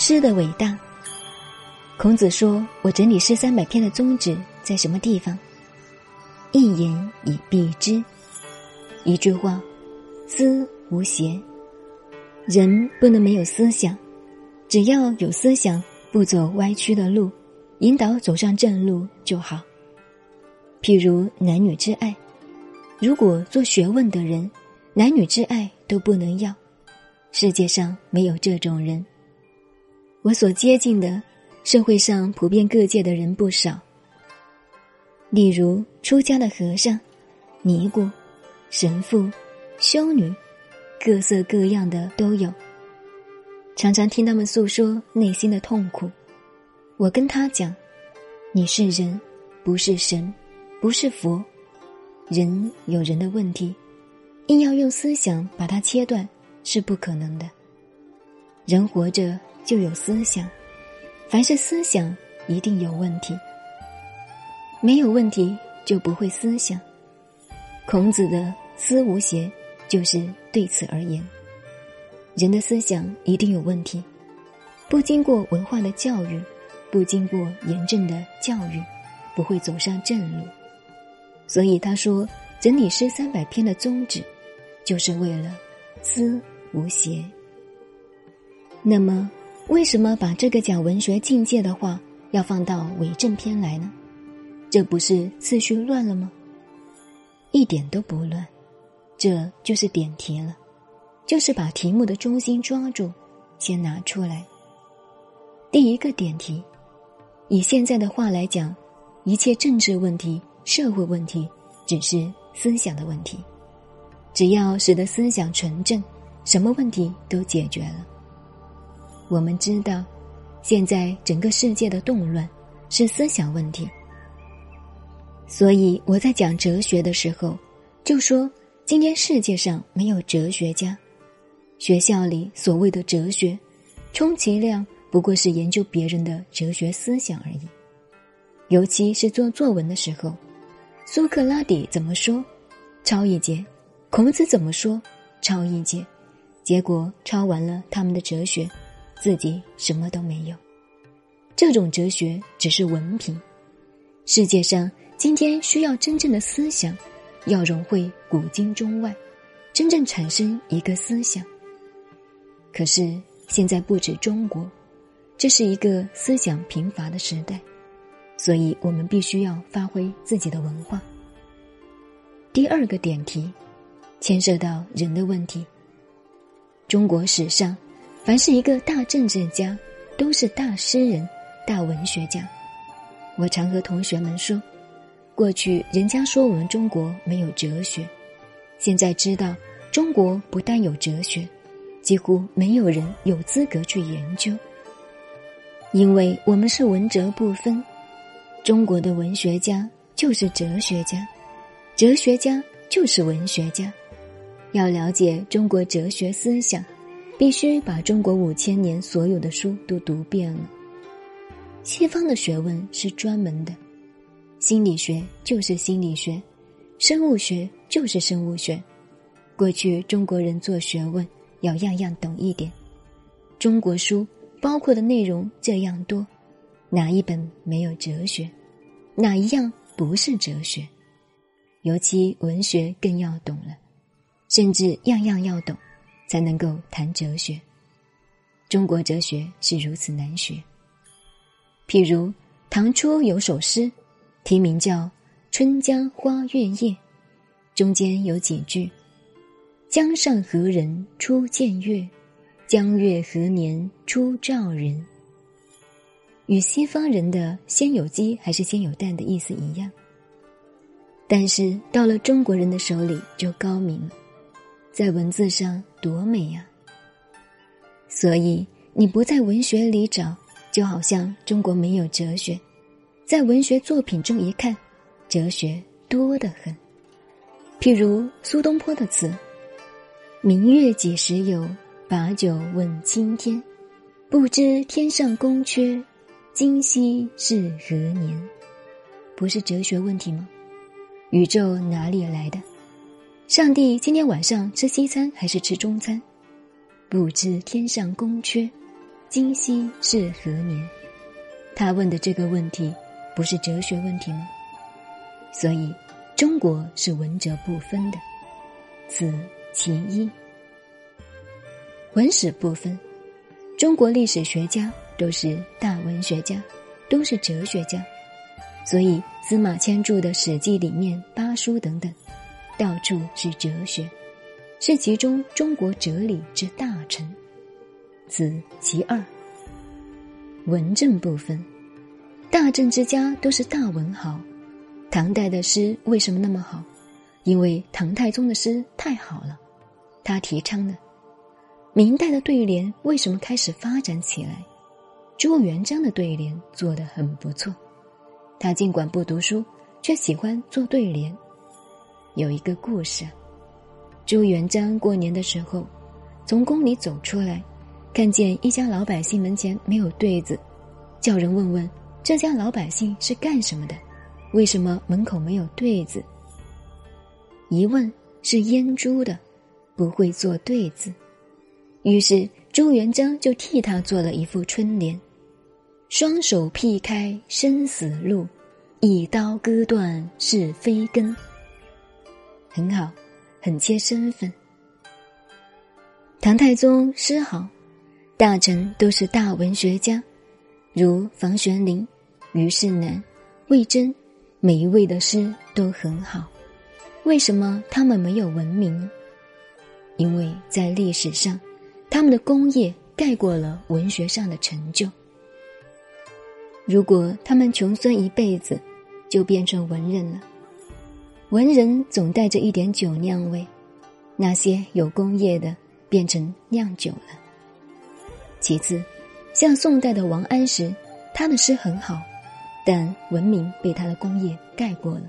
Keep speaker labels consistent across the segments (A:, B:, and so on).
A: 诗的伟大。孔子说：“我整理诗三百篇的宗旨在什么地方？一言以蔽之。一句话，思无邪。人不能没有思想，只要有思想，不走歪曲的路，引导走上正路就好。譬如男女之爱，如果做学问的人，男女之爱都不能要，世界上没有这种人。我所接近的。”社会上普遍各界的人不少，例如出家的和尚、尼姑、神父、修女，各色各样的都有。常常听他们诉说内心的痛苦，我跟他讲：“你是人，不是神，不是佛。人有人的问题，硬要用思想把它切断是不可能的。人活着就有思想。”凡是思想，一定有问题。没有问题，就不会思想。孔子的“思无邪”就是对此而言。人的思想一定有问题，不经过文化的教育，不经过严正的教育，不会走上正路。所以他说，整理诗三百篇的宗旨，就是为了思无邪。那么。为什么把这个讲文学境界的话要放到伪正篇来呢？这不是次序乱了吗？一点都不乱，这就是点题了，就是把题目的中心抓住，先拿出来。第一个点题，以现在的话来讲，一切政治问题、社会问题，只是思想的问题，只要使得思想纯正，什么问题都解决了。我们知道，现在整个世界的动乱是思想问题。所以我在讲哲学的时候，就说今天世界上没有哲学家，学校里所谓的哲学，充其量不过是研究别人的哲学思想而已。尤其是做作文的时候，苏格拉底怎么说，抄一节；孔子怎么说，抄一节。结果抄完了他们的哲学。自己什么都没有，这种哲学只是文凭。世界上今天需要真正的思想，要融汇古今中外，真正产生一个思想。可是现在不止中国，这是一个思想贫乏的时代，所以我们必须要发挥自己的文化。第二个点题，牵涉到人的问题。中国史上。凡是一个大政治家，都是大诗人、大文学家。我常和同学们说，过去人家说我们中国没有哲学，现在知道中国不但有哲学，几乎没有人有资格去研究，因为我们是文哲不分。中国的文学家就是哲学家，哲学家就是文学家。要了解中国哲学思想。必须把中国五千年所有的书都读遍了。西方的学问是专门的，心理学就是心理学，生物学就是生物学。过去中国人做学问要样样懂一点，中国书包括的内容这样多，哪一本没有哲学？哪一样不是哲学？尤其文学更要懂了，甚至样样要懂。才能够谈哲学。中国哲学是如此难学。譬如唐初有首诗，题名叫《春江花月夜》，中间有几句：“江上何人初见月？江月何年初照人？”与西方人的“先有鸡还是先有蛋”的意思一样，但是到了中国人的手里就高明了。在文字上多美呀！所以你不在文学里找，就好像中国没有哲学。在文学作品中一看，哲学多得很。譬如苏东坡的词：“明月几时有？把酒问青天。不知天上宫阙，今夕是何年？”不是哲学问题吗？宇宙哪里来的？上帝今天晚上吃西餐还是吃中餐？不知天上宫阙，今夕是何年？他问的这个问题，不是哲学问题吗？所以，中国是文哲不分的，此其一。文史不分，中国历史学家都是大文学家，都是哲学家，所以司马迁著的《史记》里面八书等等，到处是哲学，是其中中国哲理之大成。此其二。文政不分，大政之家都是大文豪。唐代的诗为什么那么好？因为唐太宗的诗太好了，他提倡的。明代的对联为什么开始发展起来？朱元璋的对联做得很不错，他尽管不读书，却喜欢做对联。有一个故事，朱元璋过年的时候，从宫里走出来，看见一家老百姓门前没有对子，叫人问问这家老百姓是干什么的，为什么门口没有对子？一问是阉猪的，不会做对子。于是朱元璋就替他做了一副春联：“双手劈开生死路，一刀割断是非根。”很好，很切身份。唐太宗诗好，大臣都是大文学家，如房玄龄、虞世南、魏征，每一位的诗都很好。为什么他们没有文明？因为在历史上。他们的功业盖过了文学上的成就。如果他们穷酸一辈子，就变成文人了。文人总带着一点酒酿味，那些有工业的变成酿酒了。其次，像宋代的王安石，他的诗很好，但文明被他的工业盖过了。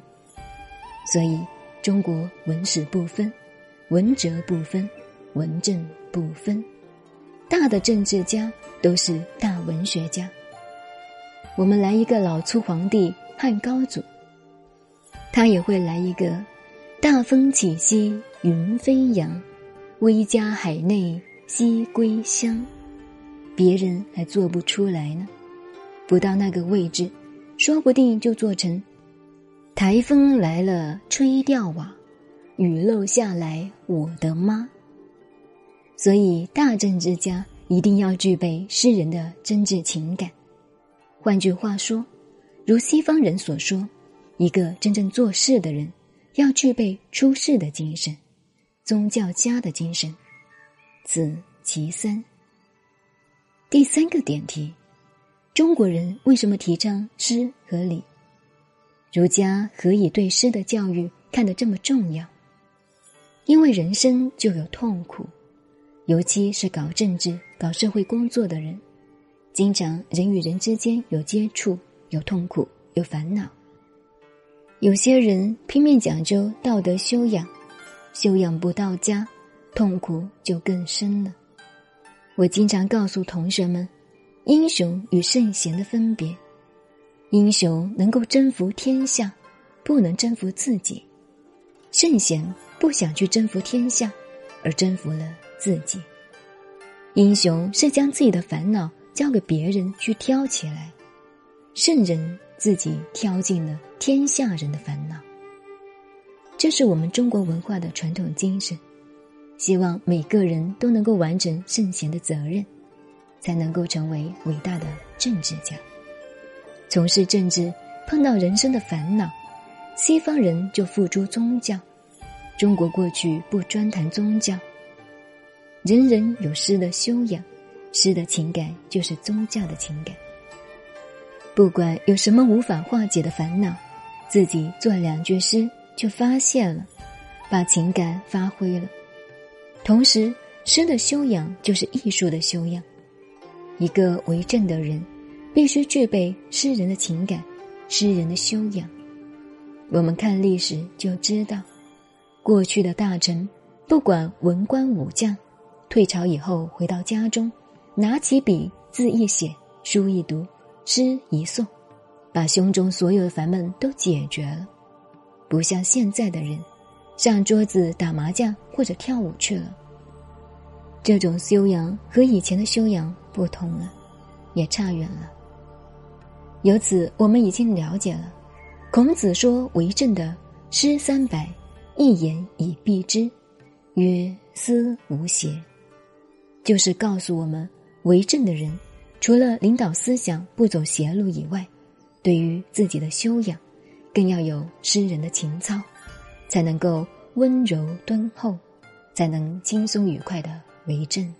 A: 所以，中国文史不分，文哲不分，文政。不分，大的政治家都是大文学家。我们来一个老粗皇帝汉高祖，他也会来一个大风起兮云飞扬，威加海内兮归乡。别人还做不出来呢，不到那个位置，说不定就做成台风来了吹掉瓦，雨漏下来我的妈。所以，大政治家一定要具备诗人的真挚情感。换句话说，如西方人所说，一个真正做事的人要具备出世的精神，宗教家的精神。此其三。第三个点题：中国人为什么提倡诗和礼？儒家何以对诗的教育看得这么重要？因为人生就有痛苦。尤其是搞政治、搞社会工作的人，经常人与人之间有接触、有痛苦、有烦恼。有些人拼命讲究道德修养，修养不到家，痛苦就更深了。我经常告诉同学们，英雄与圣贤的分别：英雄能够征服天下，不能征服自己；圣贤不想去征服天下，而征服了。自己，英雄是将自己的烦恼交给别人去挑起来，圣人自己挑尽了天下人的烦恼。这是我们中国文化的传统精神，希望每个人都能够完成圣贤的责任，才能够成为伟大的政治家。从事政治碰到人生的烦恼，西方人就付诸宗教，中国过去不专谈宗教。人人有诗的修养，诗的情感就是宗教的情感。不管有什么无法化解的烦恼，自己做两句诗就发现了，把情感发挥了。同时，诗的修养就是艺术的修养。一个为政的人，必须具备诗人的情感，诗人的修养。我们看历史就知道，过去的大臣，不管文官武将。退朝以后，回到家中，拿起笔，字一写，书一读，诗一诵，把胸中所有的烦闷都解决了。不像现在的人，上桌子打麻将或者跳舞去了。这种修养和以前的修养不同了，也差远了。由此，我们已经了解了，孔子说为政的诗三百，一言以蔽之，曰思无邪，就是告诉我们，为政的人，除了领导思想不走邪路以外，对于自己的修养，更要有诗人的情操，才能够温柔敦厚，才能轻松愉快的为政。